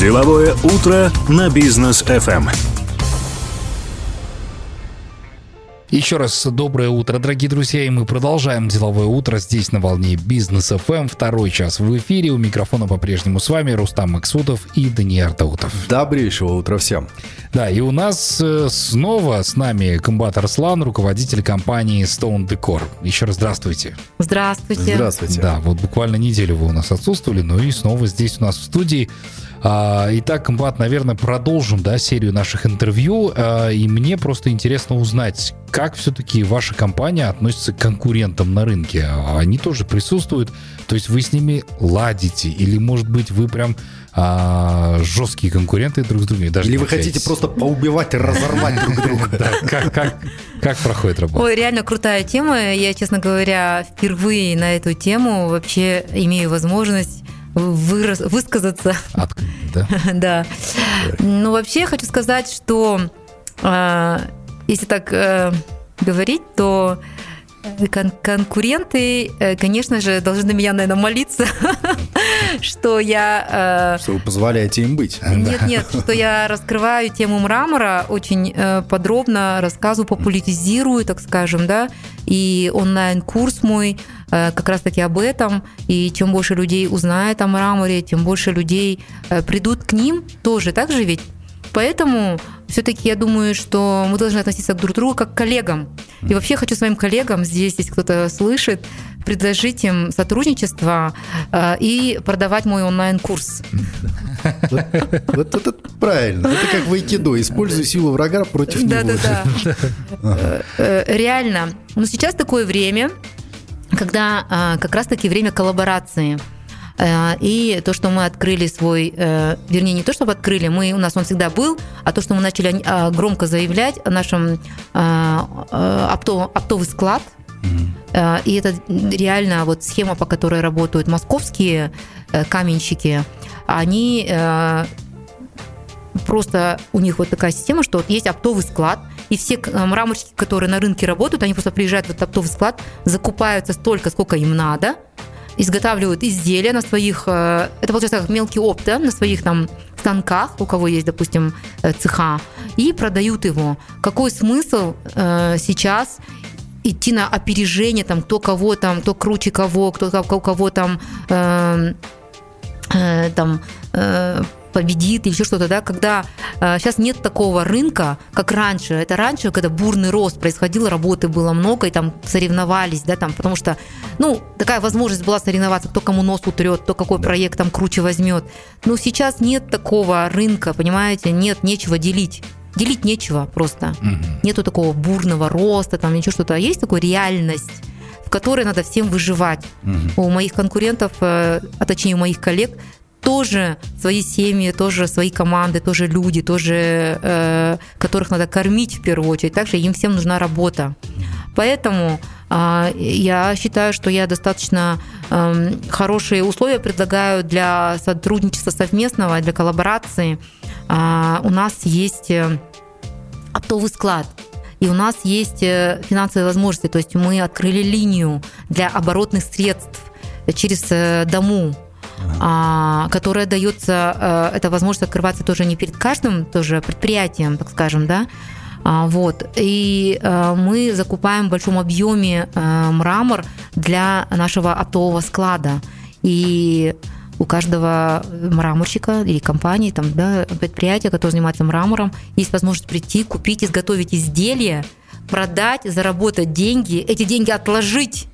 Деловое утро на бизнес FM. Еще раз доброе утро, дорогие друзья, и мы продолжаем деловое утро здесь на волне Бизнес FM. Второй час в эфире. У микрофона по-прежнему с вами Рустам Максутов и Даниил Даутов. Добрейшего утра всем. Да, и у нас э, снова с нами комбат Арслан, руководитель компании Stone Decor. Еще раз здравствуйте. Здравствуйте. Здравствуйте. Да, вот буквально неделю вы у нас отсутствовали, но и снова здесь у нас в студии. А, Итак, комбат, наверное, продолжим да, серию наших интервью. А, И мне просто интересно узнать, как все-таки ваша компания относится к конкурентам на рынке. Они тоже присутствуют. То есть вы с ними ладите? Или, может быть, вы прям а, жесткие конкуренты друг с другом? Даже Или вы хотите общаетесь? просто поубивать и разорвать друг друга? Как проходит работа? Ой, реально крутая тема. Я, честно говоря, впервые на эту тему вообще имею возможность вырас- высказаться. От- да? да. Ну, вообще хочу сказать, что э, если так э, говорить, то кон- конкуренты, э, конечно же, должны меня, наверное, молиться, что я э, Что вы позволяете им быть? Нет, нет, что я раскрываю тему мрамора очень э, подробно, рассказываю, популяризирую, так скажем, да, и онлайн-курс мой э, как раз-таки об этом, и чем больше людей узнает о мраморе, тем больше людей придут к ним тоже, так же ведь? Поэтому все-таки я думаю, что мы должны относиться друг к другу как к коллегам. И вообще хочу своим коллегам здесь, если кто-то слышит, предложить им сотрудничество э, и продавать мой онлайн-курс. Вот, вот это правильно. Это как в айкидо. Используй силу врага против него. да, да. Э, э, Реально. Но сейчас такое время, когда а, как раз-таки время коллаборации. Э, И то, что мы открыли свой, э, вернее, не то, чтобы открыли, мы, у нас он всегда был, а то, что мы начали а, громко заявлять о нашем опто- оптовый склад, Э, И это реально вот схема, по которой работают московские э, каменщики, они э, просто у них вот такая система, что вот есть оптовый склад, и все э, мраморщики, которые на рынке работают, они просто приезжают в этот оптовый склад, закупаются столько, сколько им надо, изготавливают изделия на своих, э, это получается как мелкий опт, да, на своих там станках, у кого есть, допустим, э, цеха, и продают его. Какой смысл э, сейчас идти на опережение, там, кто кого там, кто круче кого, кто у кого там, э, э, там э, победит или еще что-то, да, когда э, сейчас нет такого рынка, как раньше. Это раньше, когда бурный рост происходил, работы было много, и там соревновались, да, там, потому что, ну, такая возможность была соревноваться, кто кому нос утрет, кто какой проект там круче возьмет. Но сейчас нет такого рынка, понимаете, нет, нечего делить. Делить нечего просто. Нету такого бурного роста, там ничего что-то. А есть такая реальность, в которой надо всем выживать. У моих конкурентов, э, а точнее у моих коллег, тоже свои семьи, тоже свои команды, тоже люди, тоже э, которых надо кормить в первую очередь. Также им всем нужна работа. Поэтому а, я считаю, что я достаточно эм, хорошие условия предлагаю для сотрудничества совместного, для коллаборации. А, У нас есть э, оптовый склад. И у нас есть э, финансовые возможности, то есть мы открыли линию для оборотных средств через э, дому, а, которая дается, э, эта возможность открываться тоже не перед каждым тоже предприятием, так скажем, да, а, Вот. И э, мы закупаем в большом объеме э, мрамор для нашего оптового склада. И у каждого мраморщика или компании, там, да, предприятия, которые занимаются мрамором, есть возможность прийти, купить, изготовить изделие, продать, заработать деньги, эти деньги отложить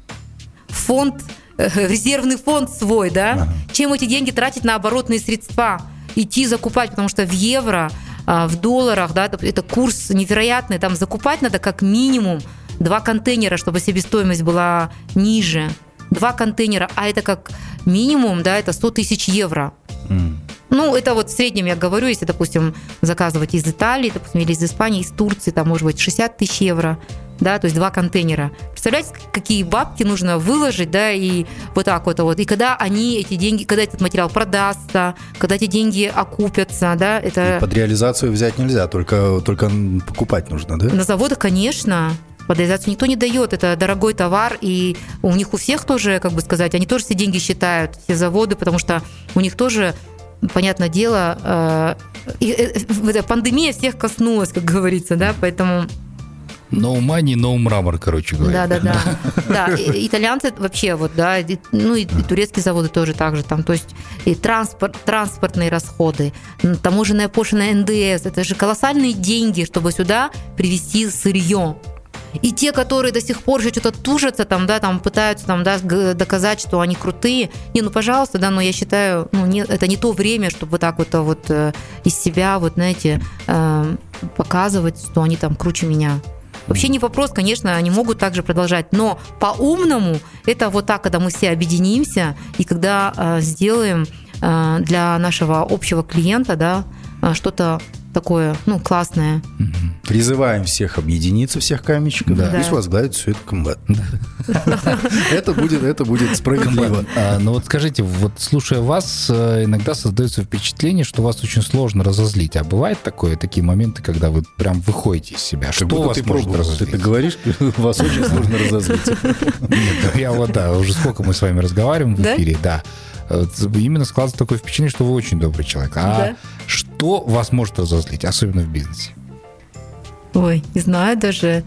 в фонд, резервный фонд свой, да, чем эти деньги тратить на оборотные средства, идти закупать, потому что в евро, а, в долларах, да, это- курс невероятный, там закупать надо как минимум два контейнера, чтобы себестоимость была ниже. Два контейнера, а это как минимум, да, это 100 тысяч евро. Ну, это вот в среднем я говорю, если, допустим, заказывать из Италии, допустим, или из Испании, из Турции, там может быть 60 тысяч евро, да, то есть два контейнера. Представляете, какие бабки нужно выложить, да, и вот так вот, вот. И когда они, эти деньги, когда этот материал продастся, когда эти деньги окупятся, да, это... Под реализацию взять нельзя, только, только покупать нужно, да? На заводах, конечно, под реализацию никто не дает. Это дорогой товар, и у них у всех тоже, как бы сказать, они тоже все деньги считают, все заводы, потому что у них тоже понятное дело, э, и, э, э, пандемия всех коснулась, как говорится, да, поэтому No money, no мрамор, короче говоря. Да, да, да. Да, итальянцы вообще вот, да, ну и, и турецкие заводы тоже так же там, то есть и транспорт, транспортные расходы, таможенная пошлина НДС, это же колоссальные деньги, чтобы сюда привезти сырье. И те, которые до сих пор еще что-то тужатся, там, да, там пытаются там, да, доказать, что они крутые. Не, ну, пожалуйста, да, но я считаю, ну, не, это не то время, чтобы вот так вот, а, вот э, из себя, вот, знаете, э, показывать, что они там круче меня. Вообще не вопрос, конечно, они могут также продолжать, но по-умному это вот так, когда мы все объединимся и когда э, сделаем э, для нашего общего клиента, да, э, что-то такое, ну, классное. Призываем всех объединиться, всех каменщиков, Да. пусть возглавит все это комбат. Это будет, это будет справедливо. А, ну вот скажите, вот слушая вас, э, иногда создается впечатление, что вас очень сложно разозлить. А бывает такое, такие моменты, когда вы прям выходите из себя? Что вас ты может. Ты разозлить? так говоришь, вас очень сложно разозлить. Нет, я вот, да, уже сколько мы с вами разговариваем в эфире, да. Именно складывается такое впечатление, что вы очень добрый человек. А Да. Что вас может разозлить, особенно в бизнесе? Ой, не знаю даже.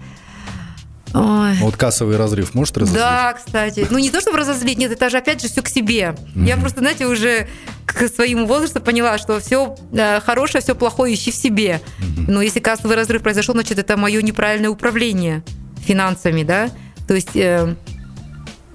Ой. Вот кассовый разрыв может разозлить? Да, кстати. Ну, не то, чтобы разозлить, нет, это же опять же все к себе. Я просто, знаете, уже к своему возрасту поняла, что все хорошее, все плохое ищи в себе. Но если кассовый разрыв произошел, значит, это мое неправильное управление финансами, да. То есть э,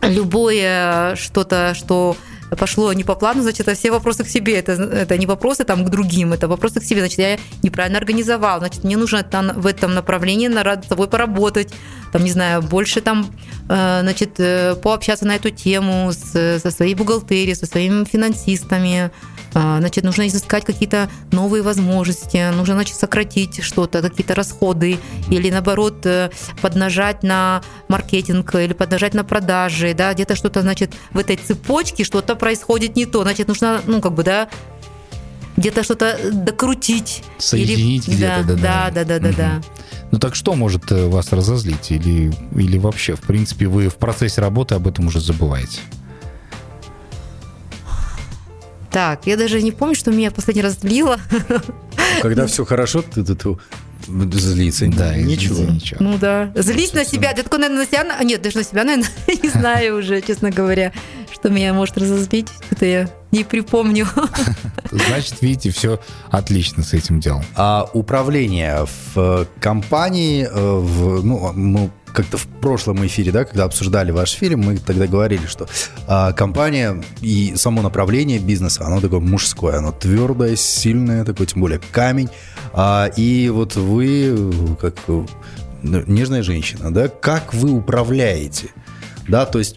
любое что-то, что пошло не по плану, значит, это все вопросы к себе. Это, это не вопросы там к другим, это вопросы к себе. Значит, я неправильно организовал. Значит, мне нужно там в этом направлении над собой поработать. Там, не знаю, больше там, э, значит, э, пообщаться на эту тему с, со своей бухгалтерией, со своими финансистами. А, Значит, нужно изыскать какие-то новые возможности, нужно, значит, сократить что-то, какие-то расходы, или наоборот э, поднажать на маркетинг, или поднажать на продажи, да, где-то что-то, значит, в этой цепочке что-то происходит не то, значит, нужно, ну, как бы, да, где-то что-то докрутить. Соединить Или- где-то, да, да, да. да, да, да, да. Ну так что может э, вас разозлить? Или, или вообще, в принципе, вы в процессе работы об этом уже забываете? Так, я даже не помню, что меня последний раз злило. Когда все хорошо, ты ты- ты злиться. Да, ничего. ничего. Ну да. Злись на себя. Да только, наверное, на себя... Нет, даже на себя, наверное, не знаю уже, честно говоря, что меня может разозлить. Это я не припомню. Значит, видите, все отлично с этим делом. А управление в э, компании, э, в, ну, мы как-то в прошлом эфире, да, когда обсуждали ваш фильм, мы тогда говорили, что а, компания и само направление бизнеса, оно такое мужское, оно твердое, сильное, такое, тем более камень. А, и вот вы, как ну, нежная женщина, да, как вы управляете? Да, то есть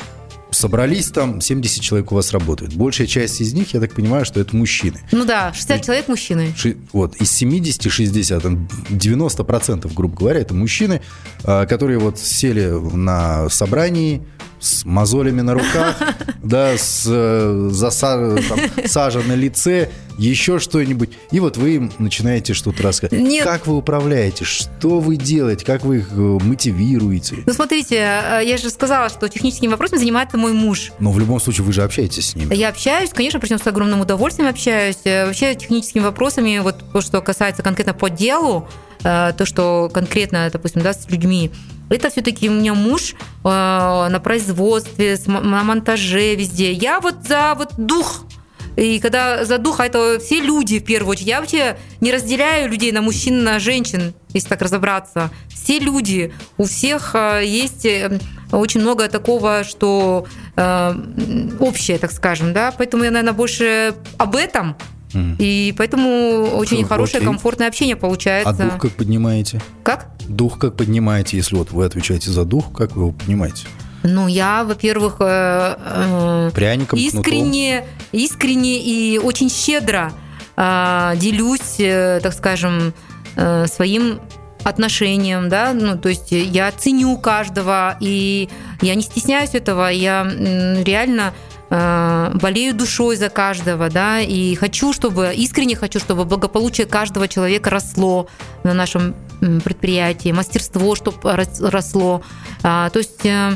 собрались там, 70 человек у вас работают. Большая часть из них, я так понимаю, что это мужчины. Ну да, 60 человек мужчины. Ши- вот, из 70 60, там 90%, грубо говоря, это мужчины, а, которые вот сели на собрании с мозолями на руках, да, с э, заса- там, сажа на лице, еще что-нибудь. И вот вы им начинаете что-то рассказывать. Нет. Как вы управляете? Что вы делаете? Как вы их э, мотивируете? Ну смотрите, э, я же сказала, что техническими вопросами занимается мой муж. Но в любом случае вы же общаетесь с ними. Я общаюсь, конечно, причем с огромным удовольствием общаюсь. Э, Вообще техническими вопросами, вот то, что касается конкретно по делу, то, что конкретно, допустим, да, с людьми, это все-таки у меня муж э, на производстве, на монтаже, везде. Я вот за вот дух. И когда за дух, а это все люди в первую очередь. Я вообще не разделяю людей на мужчин, на женщин, если так разобраться. Все люди, у всех э, есть очень много такого, что э, общее, так скажем, да. Поэтому я, наверное, больше об этом. И поэтому очень Окей. хорошее, комфортное общение А получается. дух как поднимаете? Как? Дух как поднимаете, если вот вы отвечаете за дух, как вы его поднимаете? Ну, я, во-первых, э, э, Пряником, кнутом? искренне, искренне и очень щедро э, делюсь, э, так скажем, э, своим отношением, да, ну, то есть я ценю каждого, и я не стесняюсь этого, я реально э, болею душой за каждого, да, и хочу, чтобы, искренне хочу, чтобы благополучие каждого человека росло на нашем предприятии, мастерство, чтобы росло. А, то есть э,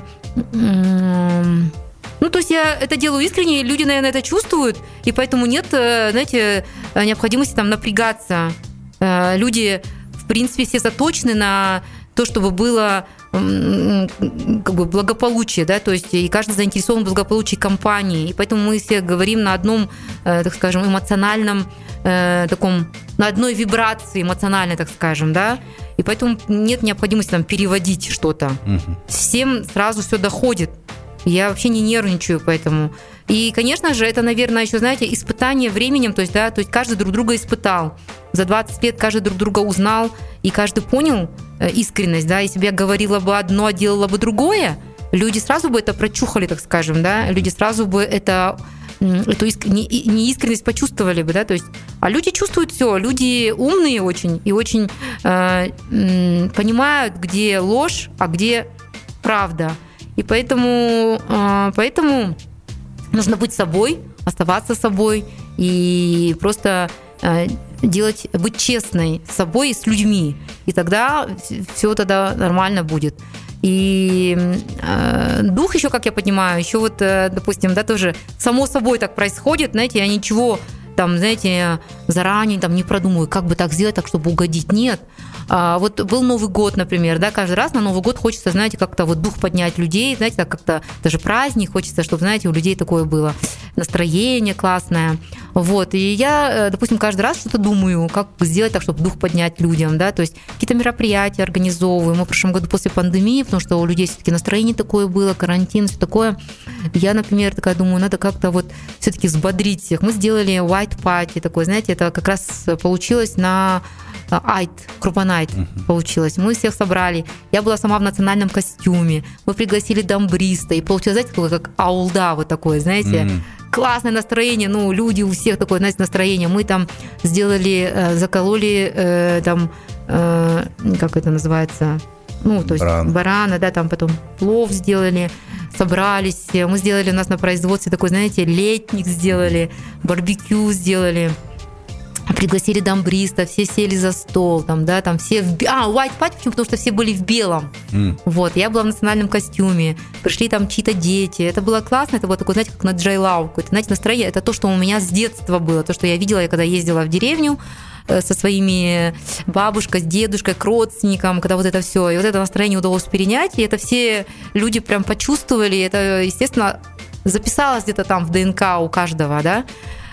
Ну, то есть я это делаю искренне, люди, наверное, это чувствуют, и поэтому нет, э, знаете, необходимости там напрягаться. Люди, в принципе, все заточены на то, чтобы было как бы благополучие, да, то есть и каждый заинтересован в благополучии компании, и поэтому мы все говорим на одном, э, так скажем, эмоциональном э, таком, на одной вибрации эмоциональной, так скажем, да, и поэтому нет необходимости там переводить что-то. Угу. Всем сразу все доходит. Я вообще не нервничаю, поэтому. И, конечно же, это, наверное, еще, знаете, испытание временем, то есть, да, то есть каждый друг друга испытал. За 20 лет каждый друг друга узнал, и каждый понял, Э, искренность, да, если бы говорила бы одно, а делала бы другое, люди сразу бы это прочухали, так скажем, да, люди сразу бы это эту иск... неискренность почувствовали бы, да, то есть, а люди чувствуют все, люди умные очень и очень э, понимают, где ложь, а где правда, и поэтому, э, поэтому нужно быть собой, оставаться собой и просто э, делать, быть честной с собой и с людьми. И тогда все тогда нормально будет. И э, дух еще, как я понимаю, еще вот, э, допустим, да, тоже само собой так происходит, знаете, я ничего там, знаете, заранее там не продумываю, как бы так сделать, так, чтобы угодить. Нет. А, вот был Новый год, например, да, каждый раз на Новый год хочется, знаете, как-то вот дух поднять людей, знаете, так как-то даже праздник хочется, чтобы, знаете, у людей такое было настроение классное. Вот, и я, э, допустим, каждый раз что-то думаю, как сделать так, чтобы дух поднять людям, да, то есть какие-то мероприятия организовываю. Мы в прошлом году после пандемии, потому что у людей все-таки настроение такое было, карантин, все такое. Я, например, такая думаю, надо как-то вот все-таки взбодрить всех. Мы сделали white party такой, знаете, это как раз получилось на Айт, Крупанайт uh-huh. получилось. Мы всех собрали. Я была сама в национальном костюме. Мы пригласили дамбриста. И получилось, знаете, такое, как аулда вот такое, знаете. Uh-huh. Классное настроение, ну, люди у всех такое, знаете, настроение. Мы там сделали, э, закололи э, там, э, как это называется, ну, то есть Баран. барана, да, там потом плов сделали, собрались. Мы сделали у нас на производстве такой, знаете, летник сделали, барбекю сделали пригласили дамбриста, все сели за стол, там, да, там все в... А, white party, почему? Потому что все были в белом. Mm. Вот, я была в национальном костюме, пришли там чьи-то дети. Это было классно, это было такое, знаете, как на Джайлау, какое-то, знаете, настроение. Это то, что у меня с детства было, то, что я видела, я когда ездила в деревню, э, со своими бабушкой, с дедушкой, к родственникам, когда вот это все, и вот это настроение удалось перенять, и это все люди прям почувствовали, это, естественно, записалось где-то там в ДНК у каждого, да, а,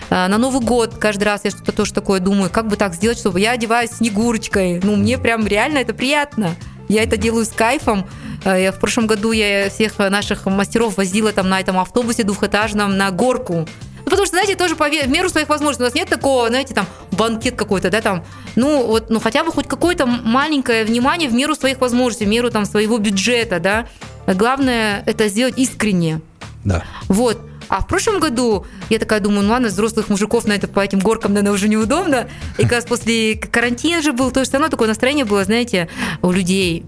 на Новый год каждый раз я что-то тоже такое думаю, как бы так сделать, чтобы я одеваюсь Снегурочкой. Ну, мне прям реально это приятно. Я это делаю с кайфом. А, я, в прошлом году я всех наших мастеров возила там на этом автобусе двухэтажном на горку. Ну, потому что, знаете, тоже по в меру своих возможностей. У нас нет такого, знаете, там, банкет какой-то, да, там, ну, вот, ну, хотя бы хоть какое-то маленькое внимание в меру своих возможностей, в меру, там, своего бюджета, да. Главное, это сделать искренне. Да. Вот. А в прошлом году я такая думаю, ну ладно, взрослых мужиков на это по этим горкам, наверное, уже неудобно. И как раз после карантина же был, то же самое такое настроение было, знаете, у людей.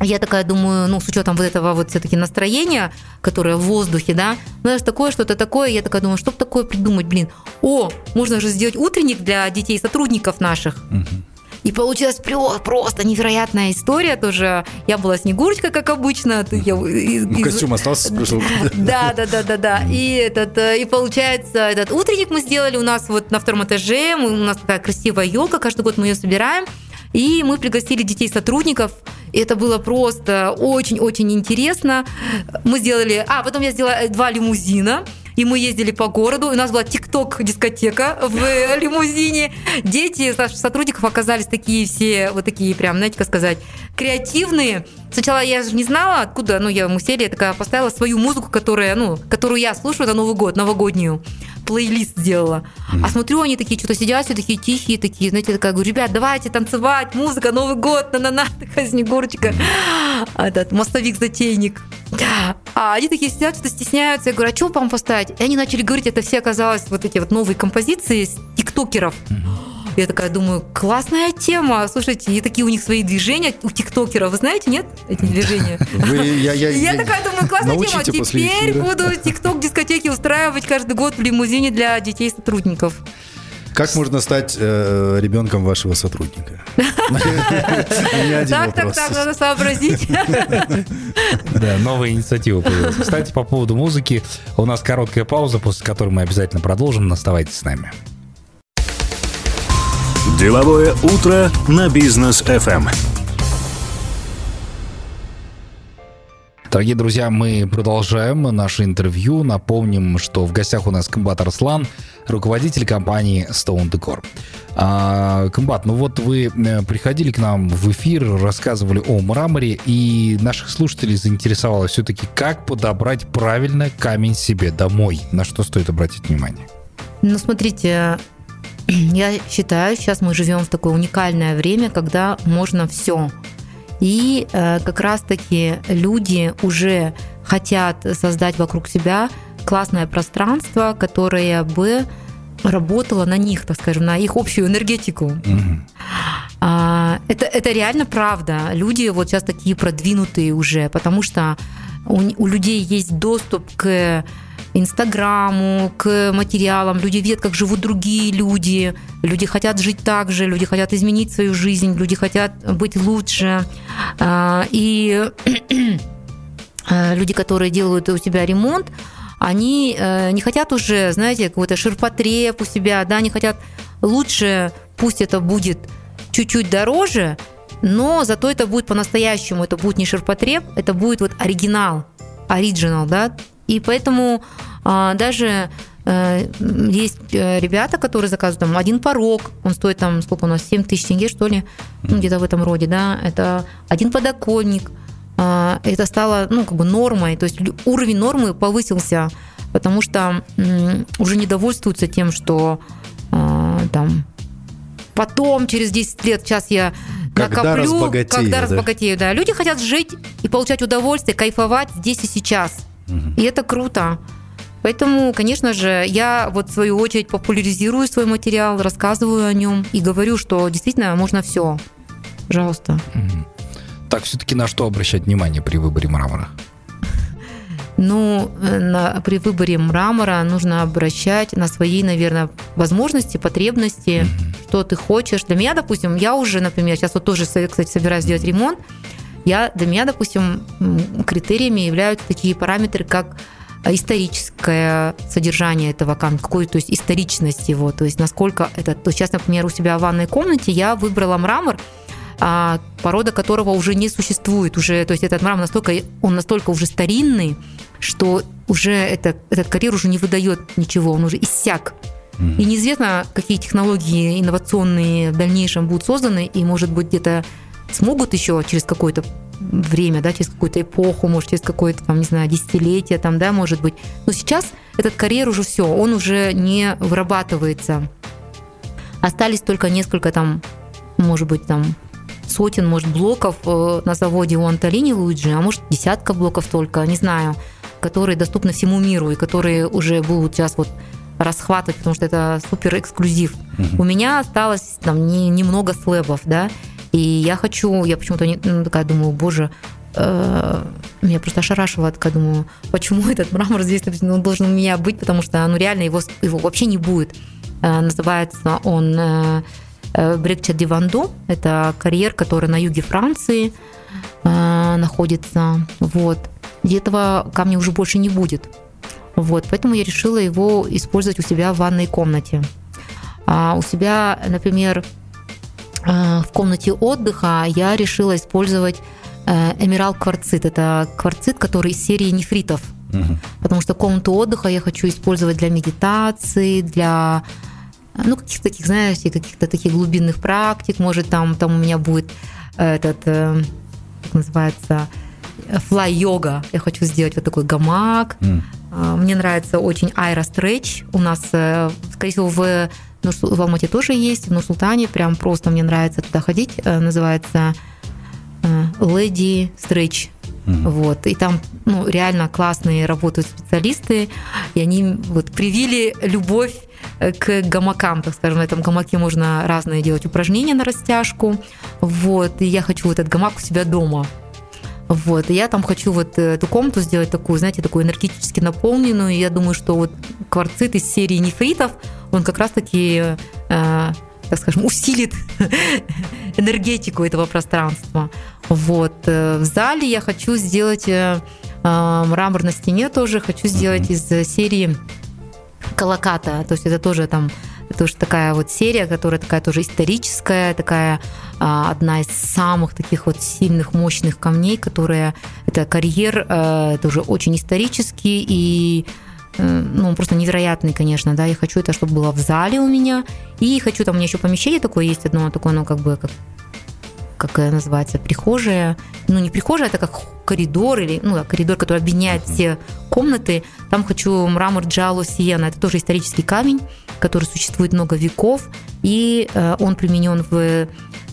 Я такая думаю, ну, с учетом вот этого вот все-таки настроения, которое в воздухе, да, ну, даже такое, что-то такое, я такая думаю, что такое придумать, блин, о, можно же сделать утренник для детей, сотрудников наших. Угу. И получилась просто невероятная история тоже. Я была Снегурочка, как обычно. Я, из, ну, костюм остался прошлого Да, да, да, да, да. И, этот, э, и получается, этот утренник мы сделали у нас вот на втором этаже. У нас такая красивая елка, каждый год мы ее собираем. И мы пригласили детей сотрудников. И это было просто очень-очень интересно. Мы сделали... А, потом я сделала два лимузина и мы ездили по городу, у нас была тикток-дискотека в лимузине. Дети сотрудников оказались такие все, вот такие прям, знаете, как сказать, креативные. Сначала я же не знала, откуда, ну, я мы сели, я такая поставила свою музыку, которая, ну, которую я слушаю на Новый год, новогоднюю плейлист сделала. Mm-hmm. А смотрю, они такие что-то сидят, все такие тихие, такие, знаете, я такая говорю, ребят, давайте танцевать, музыка, Новый год, на-на-на, такая Снегурочка, mm-hmm. этот мостовик-затейник. А они такие сидят, что-то стесняются. Я говорю, а что вам поставить? И они начали говорить, это все оказалось вот эти вот новые композиции с тиктокеров. Я такая думаю, классная тема. Слушайте, и такие у них свои движения у тиктокеров. Вы знаете, нет, эти движения? Вы, я, я, я, я такая думаю, классная тема. Теперь буду тикток-дискотеки устраивать каждый год в лимузине для детей сотрудников. Как можно стать э, ребенком вашего сотрудника? Так, так, так, надо сообразить. Да, новая инициатива появилась. Кстати, по поводу музыки, у нас короткая пауза, после которой мы обязательно продолжим. Оставайтесь с нами. Деловое утро на бизнес FM. Дорогие друзья, мы продолжаем наше интервью. Напомним, что в гостях у нас Комбат Арслан, руководитель компании Stone Decor. А, Комбат, ну вот вы э, приходили к нам в эфир, рассказывали о мраморе, и наших слушателей заинтересовало все-таки, как подобрать правильно камень себе домой. На что стоит обратить внимание? Ну, смотрите, я считаю, сейчас мы живем в такое уникальное время, когда можно все. И э, как раз-таки люди уже хотят создать вокруг себя классное пространство, которое бы работало на них, так скажем, на их общую энергетику. Мгм. А, это, это реально правда. Люди вот сейчас такие продвинутые уже, потому что у, у людей есть доступ к Инстаграму, к материалам. Люди видят, как живут другие люди. Люди хотят жить так же, люди хотят изменить свою жизнь, люди хотят быть лучше. А, И э, люди, которые делают у себя ремонт, они э, не хотят уже, знаете, какой-то ширпотреб у себя, да, они хотят лучше, пусть это будет чуть-чуть дороже, но зато это будет по-настоящему, это будет не ширпотреб, это будет вот оригинал, оригинал, да, и поэтому а, даже э, есть э, ребята, которые заказывают там один порог, он стоит там, сколько у нас, 7 тысяч тенге, что ли, ну, где-то в этом роде, да, это один подоконник, а, это стало, ну, как бы нормой, то есть уровень нормы повысился, потому что уже не довольствуются тем, что а, там потом, через 10 лет, сейчас я Когда накоплю, разбогатею, когда да. разбогатею, да. Люди хотят жить и получать удовольствие, кайфовать здесь и сейчас. И это круто. Поэтому, конечно же, я вот в свою очередь популяризирую свой материал, рассказываю о нем и говорю, что действительно можно все. Пожалуйста. Так, все-таки на что обращать внимание при выборе мрамора? Ну, э, на- при выборе мрамора нужно обращать на свои, наверное, возможности, потребности, что ты хочешь. Для меня, допустим, я уже, например, сейчас вот тоже, кстати, собираюсь сделать ремонт, я, для меня, допустим, критериями являются такие параметры, как историческое содержание этого камня, какой, то есть историчность его, то есть насколько это... То есть сейчас, например, у себя в ванной комнате я выбрала мрамор, а, порода которого уже не существует. Уже, то есть этот мрамор настолько, он настолько уже старинный, что уже это, этот карьер уже не выдает ничего, он уже иссяк. И неизвестно, какие технологии инновационные в дальнейшем будут созданы, и, может быть, где-то смогут еще через какое-то время, да, через какую-то эпоху, может, через какое-то, там, не знаю, десятилетие, там, да, может быть. Но сейчас этот карьер уже все, он уже не вырабатывается. Остались только несколько там, может быть, там сотен, может, блоков э, на заводе у Анталини Луиджи, а может, десятка блоков только, не знаю, которые доступны всему миру и которые уже будут сейчас вот расхватывать, потому что это супер эксклюзив. У меня осталось там не- немного слэбов, да, и я хочу, я почему-то не, ну, такая думаю, боже, э, меня просто ошарашивало, такая думаю, почему этот мрамор здесь ну, он должен у меня быть, потому что ну реально его, его вообще не будет. Э, называется он э, Брекча Диванду, это карьер, который на юге Франции находится, вот. И этого камня уже больше не будет. Вот, поэтому я решила его использовать у себя в ванной комнате. А у себя, например, в комнате отдыха я решила использовать э, эмералд кварцит. Это кварцит, который из серии нефритов. Мгм. Потому что комнату отдыха я хочу использовать для медитации, для ну, каких-то таких, знаете, каких-то таких глубинных практик. Может, там, там у меня будет э, этот, э, как называется, флай-йога. Я хочу сделать вот такой гамак. А, Мне нравится очень аэростретч. У нас, э, скорее всего, в, в Алмате тоже есть, в Нур-Султане. Прям просто мне нравится туда ходить. Э, Называется Леди Стретч. Мгм. Вот. И там ну, реально классные работают специалисты, и они вот привили любовь э, к гамакам, так скажем. На этом гамаке можно разные делать упражнения на растяжку. Вот. И я хочу этот гамак у себя дома. Вот. И я там хочу вот э, эту комнату сделать такую, знаете, такую энергетически наполненную. И я думаю, что вот кварцит из серии нефритов, он как раз-таки э, э, так скажем, усилит энергетику этого пространства. Вот. Э, в зале я хочу сделать э, э, мрамор на стене тоже, хочу сделать из серии Колоката. То есть это тоже там тоже такая вот серия, которая такая тоже историческая, такая а, одна из самых таких вот сильных, мощных камней, которая это карьер, а, тоже очень исторический и ну, просто невероятный, конечно, да, я хочу это, чтобы было в зале у меня, и хочу, там у меня еще помещение такое есть одно, такое, ну, как бы, как как называется, прихожая, ну не прихожая, это как коридор или ну коридор, который объединяет все комнаты. Там хочу мрамор Джало Сиена, это тоже исторический камень, который существует много веков, и э, он применен в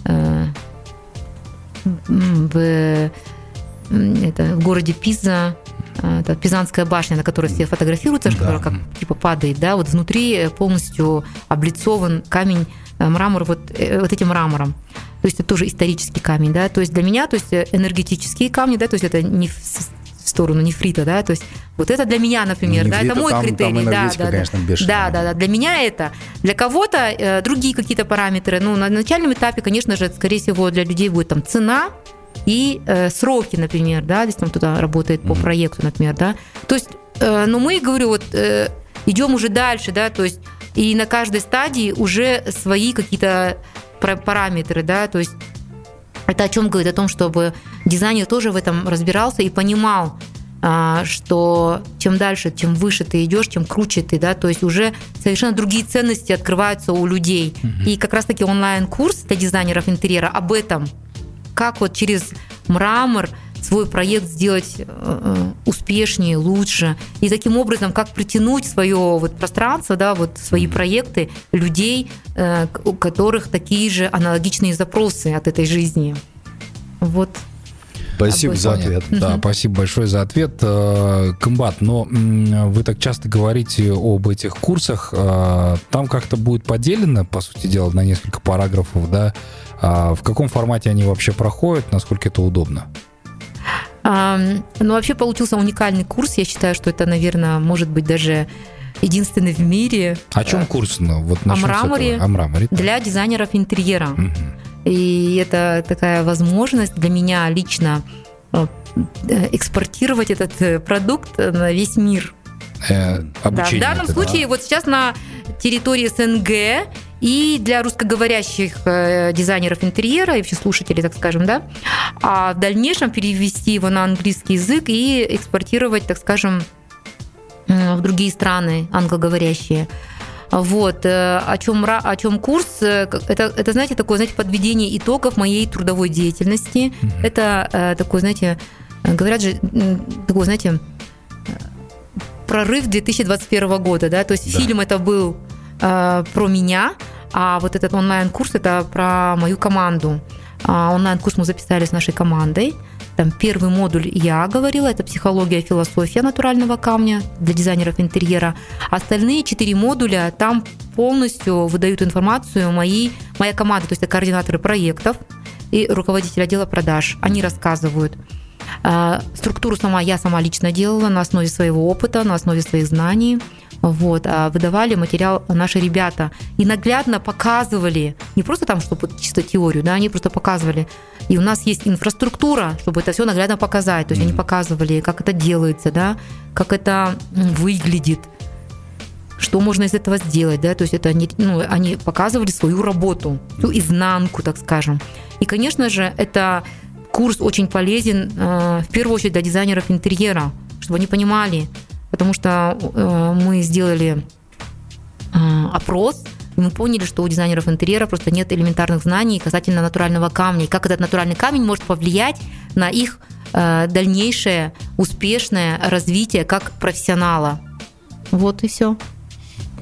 э, в, это, в городе Пиза, это Пизанская башня, на которой все фотографируются, да. которая как типа падает, да, вот внутри полностью облицован камень, э, мрамор вот, вот этим мрамором. То есть это тоже исторический камень, да. То есть для меня, то есть энергетические камни, да, то есть это не в сторону нефрита, да, то есть вот это для меня, например, Нефрита, да, это мой там, критерий, там да, да, конечно, да, да, да, да, для меня это, для кого-то э, другие какие-то параметры, ну на начальном этапе, конечно же, скорее всего для людей будет там цена и э, сроки, например, да, если там кто-то работает по проекту, например, да, то есть, э, но мы говорю вот э, идем уже дальше, да, то есть и на каждой стадии уже свои какие-то параметры, да, то есть это о чем говорит? О том, чтобы дизайнер тоже в этом разбирался и понимал, а, что чем дальше, чем выше ты идешь, чем круче ты, да, то есть уже совершенно другие ценности открываются у людей. Угу. И как раз-таки онлайн-курс для дизайнеров интерьера об этом, как вот через мрамор свой проект сделать э, э, успешнее, лучше. И таким образом, как притянуть свое вот пространство, да, вот свои проекты людей, э, у которых такие же аналогичные запросы от этой жизни. Вот. Спасибо за ответ. Да, спасибо большое за ответ. Комбат, но вы так часто говорите об этих курсах. Там как-то будет поделено, по сути дела, на несколько параграфов, да? А в каком формате они вообще проходят, насколько это удобно? Ну, вообще получился уникальный курс. Я считаю, что это, наверное, может быть даже единственный в мире. О чем курс? Ну, вот о мраморе, о мраморе для дизайнеров интерьера. Угу. И это такая возможность для меня лично э, экспортировать этот э, продукт на весь мир. Э, да, в данном это, случае, да. вот сейчас на территории СНГ и для русскоговорящих э, дизайнеров интерьера и вообще слушателей, так скажем, да, а в дальнейшем перевести его на английский язык и экспортировать, так скажем, в другие страны англоговорящие. Вот, э, о чем, о чем курс, э, это, это, знаете, такое, знаете, подведение итогов моей трудовой деятельности. Mm-hmm. Это такое, знаете, говорят же, такой, знаете, прорыв 2021 года, да, то есть да. фильм это был э, про меня, а вот этот онлайн-курс это про мою команду. А онлайн-курс мы записали с нашей командой. Там первый модуль я говорила, это психология, философия натурального камня для дизайнеров интерьера. Остальные четыре модуля там полностью выдают информацию мои, моя команда, то есть это координаторы проектов и руководитель отдела продаж. Они рассказывают. А, структуру сама я сама лично делала на основе своего опыта, на основе своих знаний вот, а выдавали материал наши ребята и наглядно показывали, не просто там, чтобы чисто теорию, да, они просто показывали. И у нас есть инфраструктура, чтобы это все наглядно показать. То есть mm-hmm. они показывали, как это делается, да, как это выглядит, что можно из этого сделать, да, то есть это они, ну, они показывали свою работу, всю изнанку, так скажем. И, конечно же, это курс очень полезен э, в первую очередь для дизайнеров интерьера, чтобы они понимали, потому что э, мы сделали э, опрос, и мы поняли, что у дизайнеров интерьера просто нет элементарных знаний касательно натурального камня, и как этот натуральный камень может повлиять на их э, дальнейшее успешное развитие как профессионала. Вот и все.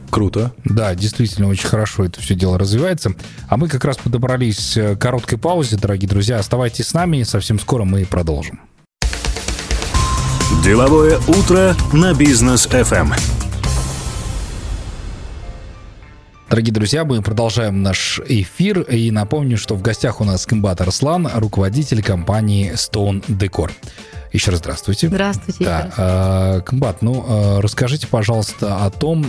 Круто. Да, действительно, очень хорошо это все дело развивается. А мы как раз подобрались к короткой паузе, дорогие друзья. Оставайтесь с нами, совсем скоро мы продолжим. Деловое утро на бизнес FM. Дорогие друзья, мы продолжаем наш эфир. И напомню, что в гостях у нас Комбат Арслан, руководитель компании Stone Decor. Еще раз здравствуйте. Здравствуйте. Да. Комбат, ну расскажите, пожалуйста, о том,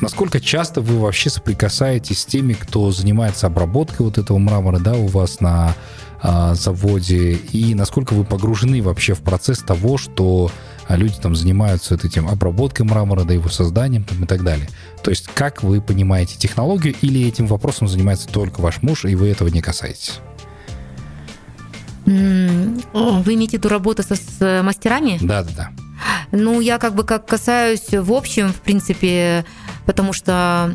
насколько часто вы вообще соприкасаетесь с теми, кто занимается обработкой вот этого мрамора, да, у вас на а, заводе, и насколько вы погружены вообще в процесс того, что а, люди там занимаются этим обработкой мрамора, да его созданием там, и так далее. То есть как вы понимаете технологию, или этим вопросом занимается только ваш муж, и вы этого не касаетесь? Вы имеете в виду работу со, с мастерами? Да, да, да. Ну, я как бы как касаюсь в общем, в принципе, потому что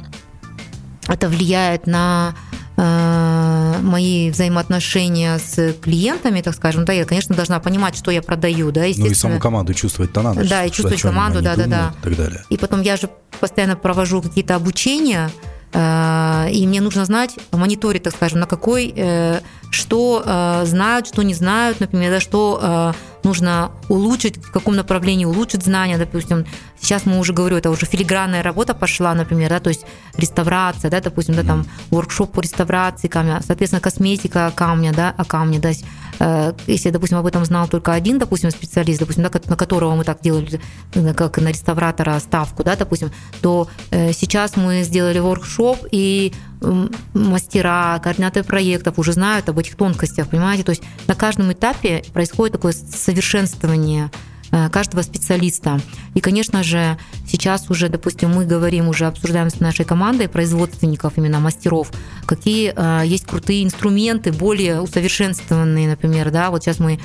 это влияет на э, мои взаимоотношения с клиентами, так скажем, да, я, конечно, должна понимать, что я продаю, да, естественно. Ну и саму команду чувствовать-то надо. Да, и чувствовать команду, да, да, да. И так далее. И потом я же постоянно провожу какие-то обучения, э, и мне нужно знать, мониторить, так скажем, на какой, э, что э, знают, что не знают, например, да, что нужно улучшить, в каком направлении улучшить знания, допустим. Сейчас мы уже говорю, это уже филигранная работа пошла, например, да, то есть реставрация, да, допустим, да, там воркшоп по реставрации камня, соответственно, косметика камня, да, о камне, да, э, если, допустим, об этом знал только один, допустим, специалист, допустим, да, на которого мы так делали, э, как на реставратора ставку, да, допустим, то э, сейчас мы сделали воркшоп, и мастера, координаторы проектов уже знают об этих тонкостях, понимаете? То есть на каждом этапе происходит такое совершенствование Э, каждого специалиста. И, конечно же, сейчас уже, допустим, мы говорим, уже обсуждаем с нашей командой производственников, именно мастеров, какие э, есть крутые инструменты, более усовершенствованные, например, да, вот сейчас мы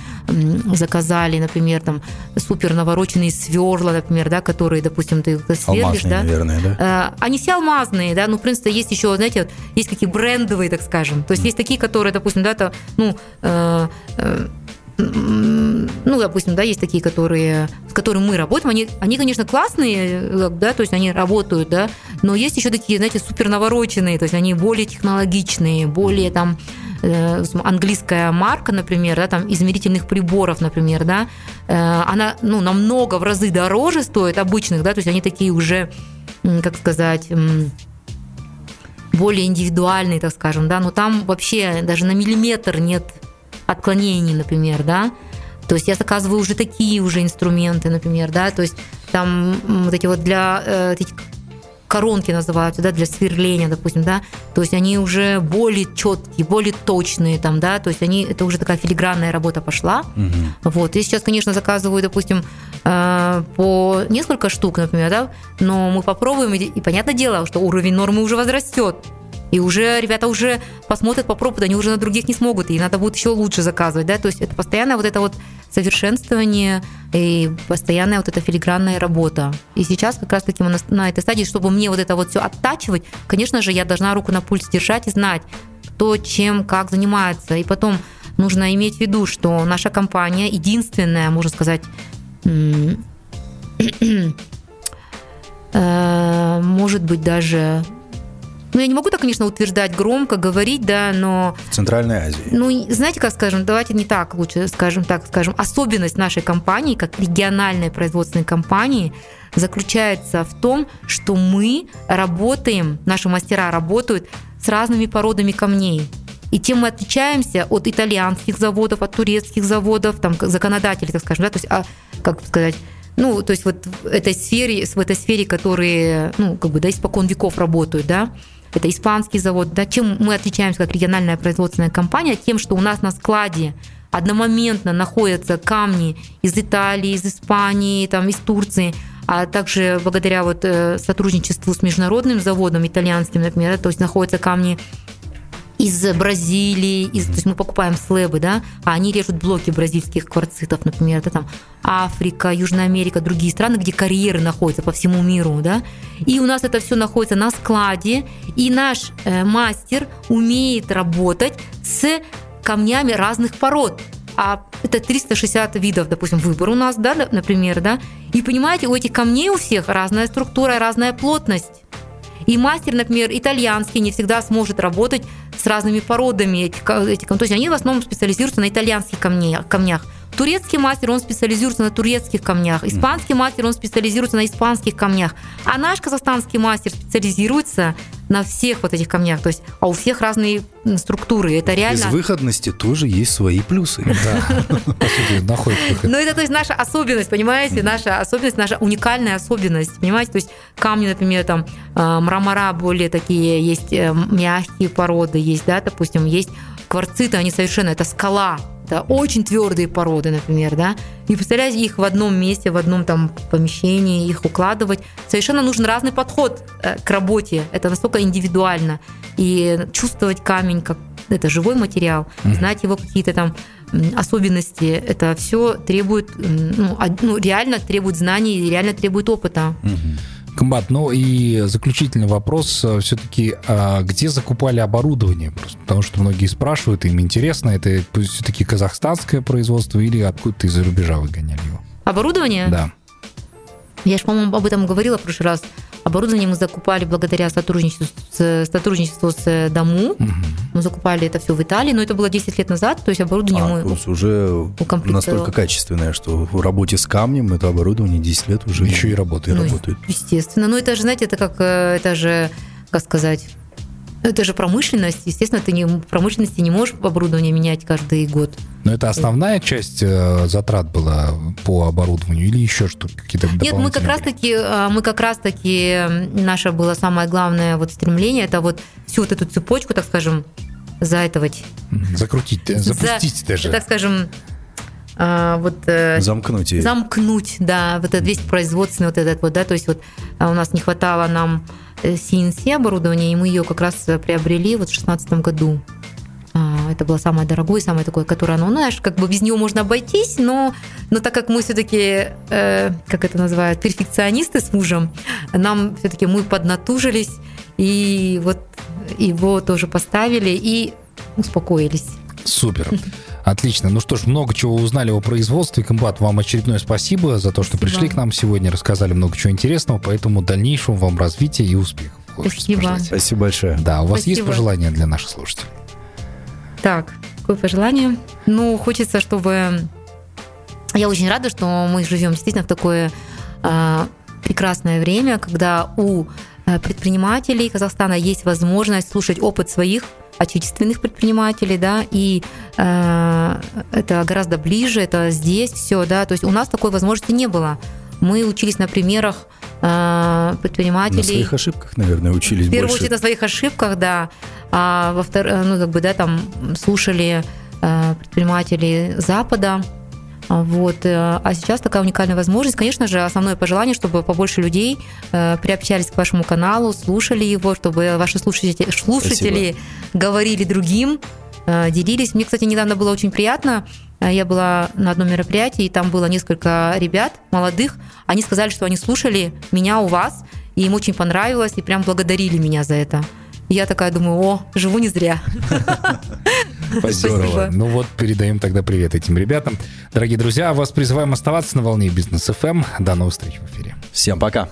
заказали, например, там супер навороченные сверла, например, да, которые, допустим, ты сверлишь, алмазные, да, наверное, да? Э, они все алмазные, да, ну, в принципе, есть еще, знаете, есть какие брендовые, так скажем, то есть mm. есть такие, которые, допустим, да, это, ну, э, э, ну, допустим, да, есть такие, которые, с которыми мы работаем, они, они, конечно, классные, да, то есть они работают, да, но есть еще такие, знаете, супер навороченные, то есть они более технологичные, более там э, английская марка, например, да, там измерительных приборов, например, да, э, она, ну, намного в разы дороже стоит обычных, да, то есть они такие уже, как сказать, более индивидуальные, так скажем, да, но там вообще даже на миллиметр нет отклонений, например, да, то есть я заказываю уже такие уже инструменты, например, да, то есть там вот эти вот для э, эти коронки называются, да, для сверления, допустим, да, то есть они уже более четкие, более точные там, да, то есть они, это уже такая филигранная работа пошла, угу. вот, и сейчас, конечно, заказываю, допустим, э, по несколько штук, например, да, но мы попробуем, и понятное дело, что уровень нормы уже возрастет, и уже ребята уже посмотрят, попробуют, они уже на других не смогут, и надо будет еще лучше заказывать, да, то есть это постоянное вот это вот совершенствование и постоянная вот эта филигранная работа. И сейчас как раз-таки мы на, на этой стадии, чтобы мне вот это вот все оттачивать, конечно же, я должна руку на пульс держать и знать, кто чем, как занимается. И потом нужно иметь в виду, что наша компания единственная, можно сказать, э, может быть даже ну, я не могу так, конечно, утверждать громко, говорить, да, но... В Центральной Азии. Ну, знаете, как скажем, давайте не так лучше, скажем так, скажем, особенность нашей компании, как региональной производственной компании, заключается в том, что мы работаем, наши мастера работают с разными породами камней. И тем мы отличаемся от итальянских заводов, от турецких заводов, там, законодателей, так скажем, да, то есть, а, как сказать, ну, то есть вот в этой сфере, в этой сфере, которые, ну, как бы, да, испокон веков работают, да, это испанский завод. Да, чем мы отличаемся как региональная производственная компания? Тем, что у нас на складе одномоментно находятся камни из Италии, из Испании, там, из Турции, а также благодаря вот э, сотрудничеству с международным заводом итальянским, например, то есть находятся камни из Бразилии, из, то есть мы покупаем слэбы, да, а они режут блоки бразильских кварцитов, например, да, там Африка, Южная Америка, другие страны, где карьеры находятся по всему миру, да, и у нас это все находится на складе, и наш э, мастер умеет работать с камнями разных пород, а это 360 видов, допустим, выбор у нас, да, например, да, и понимаете, у этих камней у всех разная структура, разная плотность. И мастер, например, итальянский не всегда сможет работать с разными породами этих, этих То есть они в основном специализируются на итальянских камнях. камнях. Турецкий мастер, он специализируется на турецких камнях. Испанский мастер, он специализируется на испанских камнях. А наш казахстанский мастер специализируется на всех вот этих камнях. То есть, а у всех разные структуры. Это реально... Безвыходности тоже есть свои плюсы. Да, по сути, находит выход. Ну, это, то есть, наша особенность, понимаете? Наша особенность, наша уникальная особенность, понимаете? То есть, камни, например, там, э, мрамора более такие, есть э, мягкие породы, есть, да, допустим, есть кварциты, они совершенно, это скала, это очень твердые породы, например, да. И представляете, их в одном месте, в одном там помещении, их укладывать. Совершенно нужен разный подход э, к работе. Это настолько индивидуально. И чувствовать камень как это живой материал, mm-hmm. знать его какие-то там особенности, это все требует, ну, ну, реально требует знаний, реально требует опыта. Mm-hmm. Комбат, ну и заключительный вопрос э, все-таки, а где закупали оборудование? Просто потому что многие спрашивают, им интересно, это все-таки казахстанское производство или откуда-то из-за рубежа вы гоняли его? Оборудование? Да. Я же, по-моему, об этом говорила в прошлый раз. Оборудование мы закупали благодаря сотрудничеству с, сотрудничеству с Дому. Угу. Мы закупали это все в Италии, но это было 10 лет назад, то есть оборудование а, мы уже настолько качественное, что в работе с камнем это оборудование 10 лет уже еще и работает. Ну, работает. Естественно. Ну, это же, знаете, это как, э, это же, как сказать, это же промышленность. Естественно, ты не, в промышленности не можешь оборудование менять каждый год. Но это основная часть э, затрат была по оборудованию или еще что какие-то Нет, мы как раз таки, э, мы как раз таки, наше было самое главное вот стремление, это вот всю вот эту цепочку, так скажем, заэтовать. Закрутить, э, запустить За, даже. Так скажем, вот замкнуть ее. замкнуть, да, вот этот весь производственный вот этот вот, да, то есть вот у нас не хватало нам CNC оборудование, и мы ее как раз приобрели вот в 2016 году. А, это было самое дорогое, самое такое, которое, ну, знаешь, как бы без нее можно обойтись, но, но так как мы все-таки, э, как это называют, перфекционисты с мужем, нам все-таки мы поднатужились, и вот его тоже поставили и успокоились. Супер. Отлично. Ну что ж, много чего узнали о производстве. Комбат, вам очередное спасибо за то, что спасибо. пришли к нам сегодня, рассказали много чего интересного, поэтому дальнейшего вам развития и успехов. Спасибо. Спасибо большое. Да, у вас спасибо. есть пожелания для наших слушателей? Так, какое пожелание? Ну, хочется, чтобы... Я очень рада, что мы живем действительно в такое э, прекрасное время, когда у э, предпринимателей Казахстана есть возможность слушать опыт своих отечественных предпринимателей, да, и э, это гораздо ближе, это здесь все, да, то есть у нас такой возможности не было. Мы учились на примерах э, предпринимателей. На своих ошибках, наверное, учились В первую больше. очередь на своих ошибках, да. А во вторых, ну, как бы, да, там слушали э, предпринимателей Запада, вот. Э, а сейчас такая уникальная возможность. Конечно же, основное пожелание, чтобы побольше людей э, приобщались к вашему каналу, слушали его, чтобы ваши слушатели, слушатели говорили другим, э, делились. Мне, кстати, недавно было очень приятно. Я была на одном мероприятии, и там было несколько ребят молодых. Они сказали, что они слушали меня у вас, и им очень понравилось, и прям благодарили меня за это. Я такая думаю, о, живу не зря. Здорово. Ну вот, передаем тогда привет этим ребятам. Дорогие друзья, вас призываем оставаться на волне Бизнес FM. До новых встреч в эфире. Всем пока.